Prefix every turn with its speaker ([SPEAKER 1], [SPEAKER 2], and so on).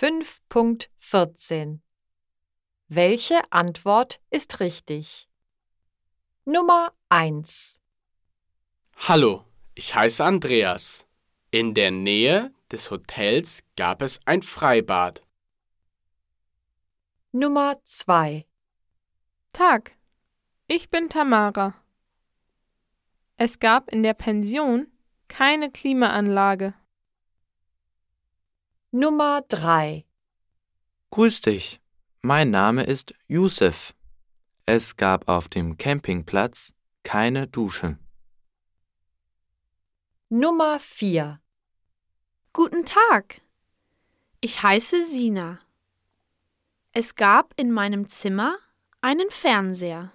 [SPEAKER 1] 5.14 Welche Antwort ist richtig? Nummer 1
[SPEAKER 2] Hallo, ich heiße Andreas. In der Nähe des Hotels gab es ein Freibad.
[SPEAKER 1] Nummer 2
[SPEAKER 3] Tag, ich bin Tamara. Es gab in der Pension keine Klimaanlage.
[SPEAKER 1] Nummer 3
[SPEAKER 4] Grüß dich, mein Name ist Yusuf. Es gab auf dem Campingplatz keine Dusche.
[SPEAKER 1] Nummer 4
[SPEAKER 5] Guten Tag. Ich heiße Sina. Es gab in meinem Zimmer einen Fernseher.